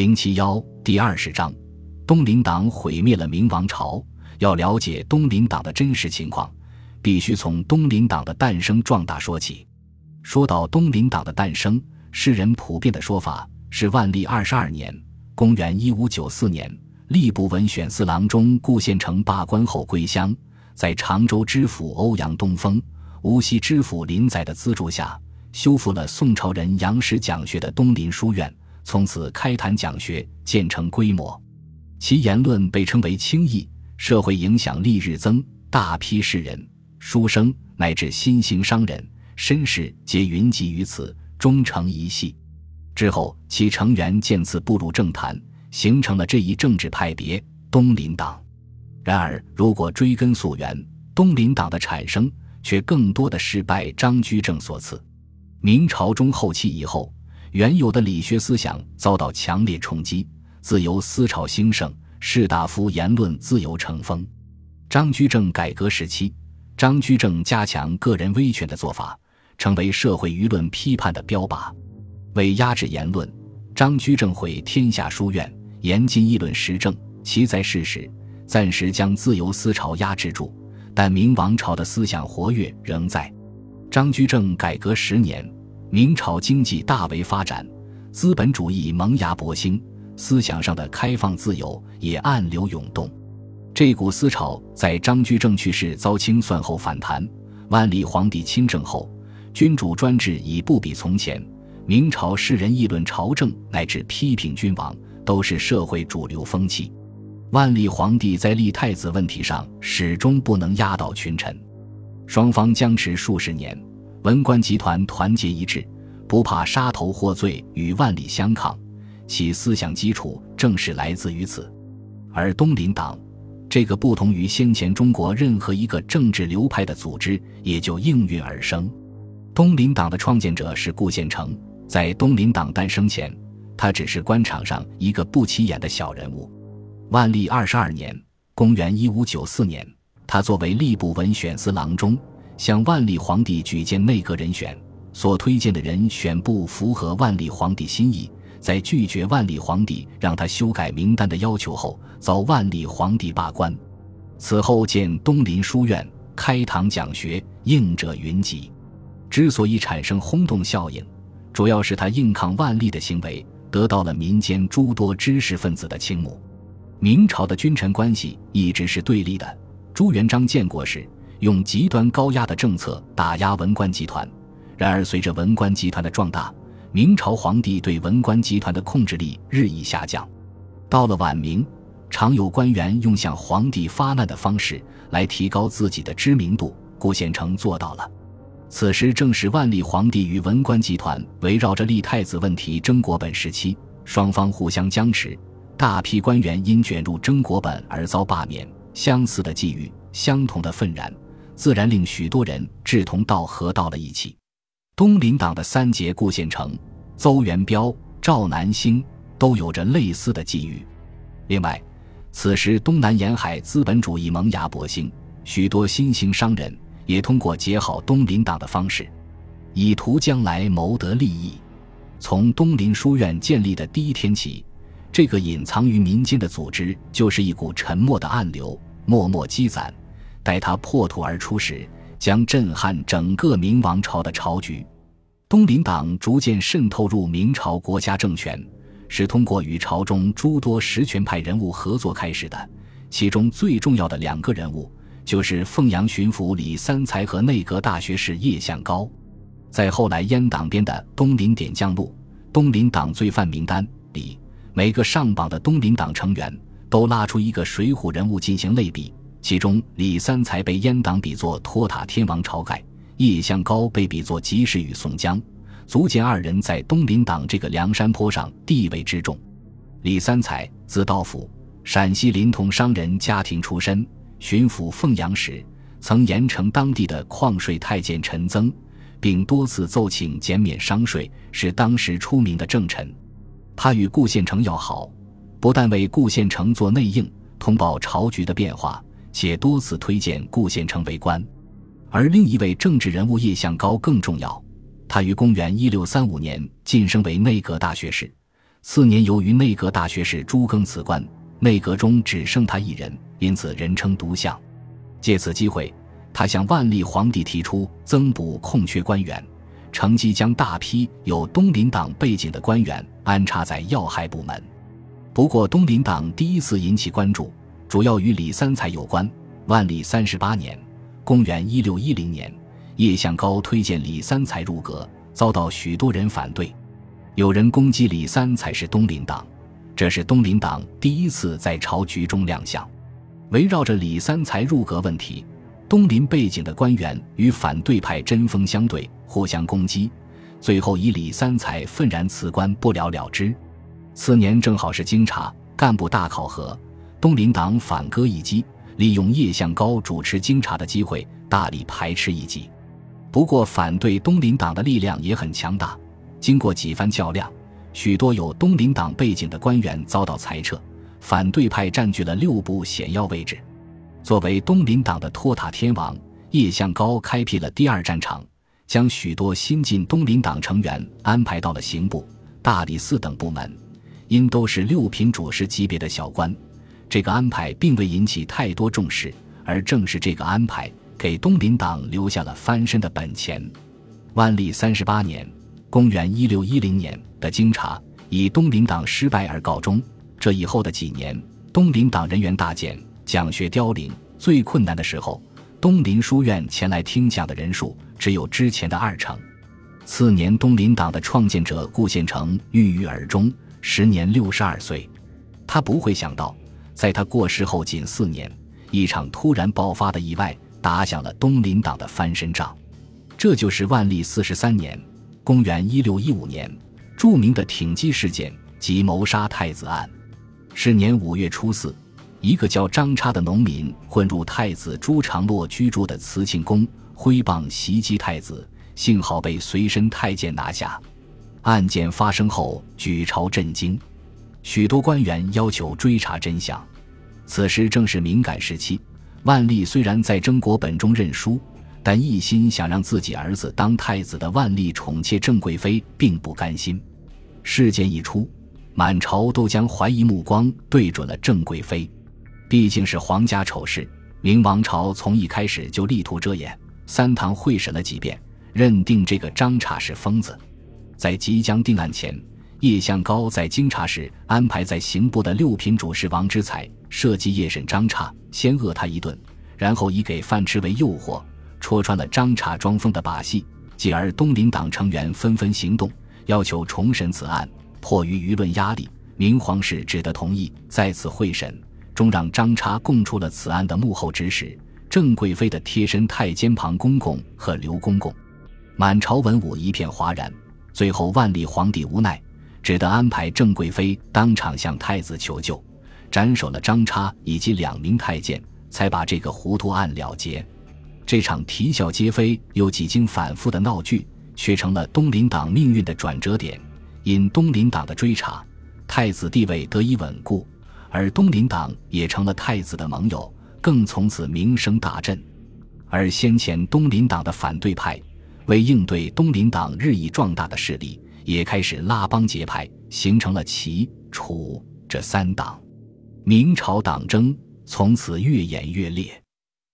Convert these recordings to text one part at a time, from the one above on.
零七幺第二十章，东林党毁灭了明王朝。要了解东林党的真实情况，必须从东林党的诞生壮大说起。说到东林党的诞生，世人普遍的说法是万历二十二年（公元一五九四年），吏部文选四郎中顾献成罢官后归乡，在常州知府欧阳东风、无锡知府林载的资助下，修复了宋朝人杨时讲学的东林书院。从此开坛讲学，渐成规模。其言论被称为清议，社会影响力日增，大批士人、书生乃至新兴商人、绅士皆云集于此，终成一系。之后，其成员渐次步入政坛，形成了这一政治派别——东林党。然而，如果追根溯源，东林党的产生却更多的是拜张居正所赐。明朝中后期以后。原有的理学思想遭到强烈冲击，自由思潮兴盛，士大夫言论自由成风。张居正改革时期，张居正加强个人威权的做法，成为社会舆论批判的标靶。为压制言论，张居正毁天下书院，严禁议论时政。其在世时，暂时将自由思潮压制住，但明王朝的思想活跃仍在。张居正改革十年。明朝经济大为发展，资本主义萌芽勃兴，思想上的开放自由也暗流涌动。这股思潮在张居正去世遭清算后反弹。万历皇帝亲政后，君主专制已不比从前。明朝世人议论朝政乃至批评君王，都是社会主流风气。万历皇帝在立太子问题上始终不能压倒群臣，双方僵持数十年。文官集团团结一致，不怕杀头获罪，与万里相抗，其思想基础正是来自于此。而东林党，这个不同于先前中国任何一个政治流派的组织，也就应运而生。东林党的创建者是顾献成，在东林党诞生前，他只是官场上一个不起眼的小人物。万历二十二年（公元一五九四年），他作为吏部文选司郎中。向万历皇帝举荐内阁人选，所推荐的人选不符合万历皇帝心意，在拒绝万历皇帝让他修改名单的要求后，遭万历皇帝罢官。此后建东林书院，开堂讲学，应者云集。之所以产生轰动效应，主要是他硬抗万历的行为得到了民间诸多知识分子的倾慕。明朝的君臣关系一直是对立的。朱元璋建国时。用极端高压的政策打压文官集团，然而随着文官集团的壮大，明朝皇帝对文官集团的控制力日益下降。到了晚明，常有官员用向皇帝发难的方式来提高自己的知名度，顾献成做到了。此时正是万历皇帝与文官集团围绕着立太子问题争国本时期，双方互相僵持，大批官员因卷入争国本而遭罢免。相似的际遇，相同的愤然。自然令许多人志同道合到了一起。东林党的三杰顾献成、邹元标、赵南星都有着类似的际遇。另外，此时东南沿海资本主义萌芽勃兴，许多新兴商人也通过结好东林党的方式，以图将来谋得利益。从东林书院建立的第一天起，这个隐藏于民间的组织就是一股沉默的暗流，默默积攒。待他破土而出时，将震撼整个明王朝的朝局。东林党逐渐渗透入明朝国家政权，是通过与朝中诸多实权派人物合作开始的。其中最重要的两个人物，就是凤阳巡抚李三才和内阁大学士叶向高。在后来阉党编的《东林点将录》《东林党罪犯名单》里，每个上榜的东林党成员都拉出一个水浒人物进行类比。其中，李三才被阉党比作托塔天王晁盖，叶向高被比作及时雨宋江，足见二人在东林党这个梁山坡上地位之重。李三才，字道甫，陕西临潼商人家庭出身，巡抚凤阳时，曾严惩当地的矿税太监陈增，并多次奏请减免商税，是当时出名的政臣。他与顾献成要好，不但为顾献成做内应，通报朝局的变化。且多次推荐顾献成为官，而另一位政治人物叶向高更重要。他于公元一六三五年晋升为内阁大学士，次年，由于内阁大学士朱庚辞官，内阁中只剩他一人，因此人称独相。借此机会，他向万历皇帝提出增补空缺官员，乘机将大批有东林党背景的官员安插在要害部门。不过，东林党第一次引起关注，主要与李三才有关。万历三十八年（公元一六一零年），叶向高推荐李三才入阁，遭到许多人反对。有人攻击李三才是东林党，这是东林党第一次在朝局中亮相。围绕着李三才入阁问题，东林背景的官员与反对派针锋相对，互相攻击，最后以李三才愤然辞官不了了之。次年正好是京察干部大考核，东林党反戈一击，利用叶向高主持京察的机会，大力排斥异己。不过，反对东林党的力量也很强大。经过几番较量，许多有东林党背景的官员遭到裁撤，反对派占据了六部险要位置。作为东林党的托塔天王，叶向高开辟了第二战场，将许多新进东林党成员安排到了刑部、大理寺等部门。因都是六品主事级别的小官，这个安排并未引起太多重视。而正是这个安排，给东林党留下了翻身的本钱。万历三十八年。公元一六一零年的京察以东林党失败而告终。这以后的几年，东林党人员大减，讲学凋零。最困难的时候，东林书院前来听讲的人数只有之前的二成。次年，东林党的创建者顾宪成郁郁而终，时年六十二岁。他不会想到，在他过世后仅四年，一场突然爆发的意外打响了东林党的翻身仗。这就是万历四十三年。公元一六一五年，著名的挺击事件及谋杀太子案。是年五月初四，一个叫张叉的农民混入太子朱常洛居住的慈庆宫，挥棒袭击太子，幸好被随身太监拿下。案件发生后，举朝震惊，许多官员要求追查真相。此时正是敏感时期，万历虽然在征国本中认输。但一心想让自己儿子当太子的万历宠妾郑贵妃并不甘心。事件一出，满朝都将怀疑目光对准了郑贵妃。毕竟是皇家丑事，明王朝从一开始就力图遮掩。三堂会审了几遍，认定这个张查是疯子。在即将定案前，叶向高在京察时安排在刑部的六品主事王之才设计夜审张差，先饿他一顿，然后以给饭吃为诱惑。戳穿了张差装疯的把戏，继而东林党成员纷纷行动，要求重审此案。迫于舆论压力，明皇室只得同意再次会审，终让张差供出了此案的幕后指使——郑贵妃的贴身太监庞公公和刘公公。满朝文武一片哗然。最后，万历皇帝无奈，只得安排郑贵妃当场向太子求救，斩首了张叉以及两名太监，才把这个糊涂案了结。这场啼笑皆非又几经反复的闹剧，却成了东林党命运的转折点。因东林党的追查，太子地位得以稳固，而东林党也成了太子的盟友，更从此名声大振。而先前东林党的反对派，为应对东林党日益壮大的势力，也开始拉帮结派，形成了齐、楚这三党。明朝党争从此越演越烈。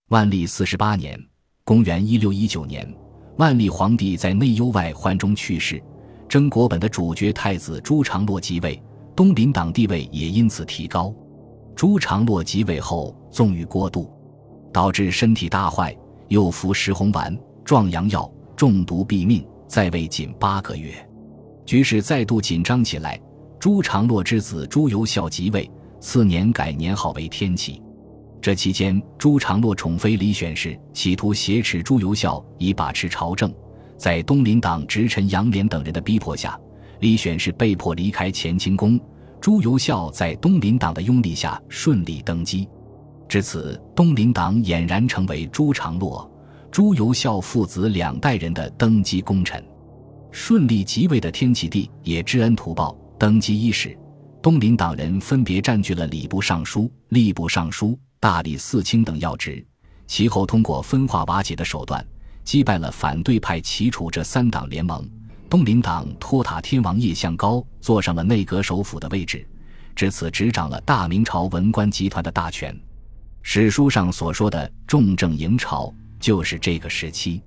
万历四十八年，公元一六一九年，万历皇帝在内忧外患中去世，征国本的主角太子朱常洛即位，东林党地位也因此提高。朱常洛即位后纵欲过度，导致身体大坏，又服石红丸、壮阳药，中毒毙命，在位仅八个月，局势再度紧张起来。朱常洛之子朱由校即位，次年改年号为天启。这期间，朱常洛宠妃李选氏企图挟持朱由校以把持朝政，在东林党直臣杨涟等人的逼迫下，李选侍被迫离开乾清宫。朱由校在东林党的拥立下顺利登基，至此，东林党俨然成为朱常洛、朱由校父子两代人的登基功臣。顺利即位的天启帝也知恩图报，登基伊始，东林党人分别占据了礼部尚书、吏部尚书。大理寺卿等要职，其后通过分化瓦解的手段，击败了反对派齐楚这三党联盟，东林党托塔天王叶向高坐上了内阁首辅的位置，至此执掌了大明朝文官集团的大权。史书上所说的重政营朝，就是这个时期。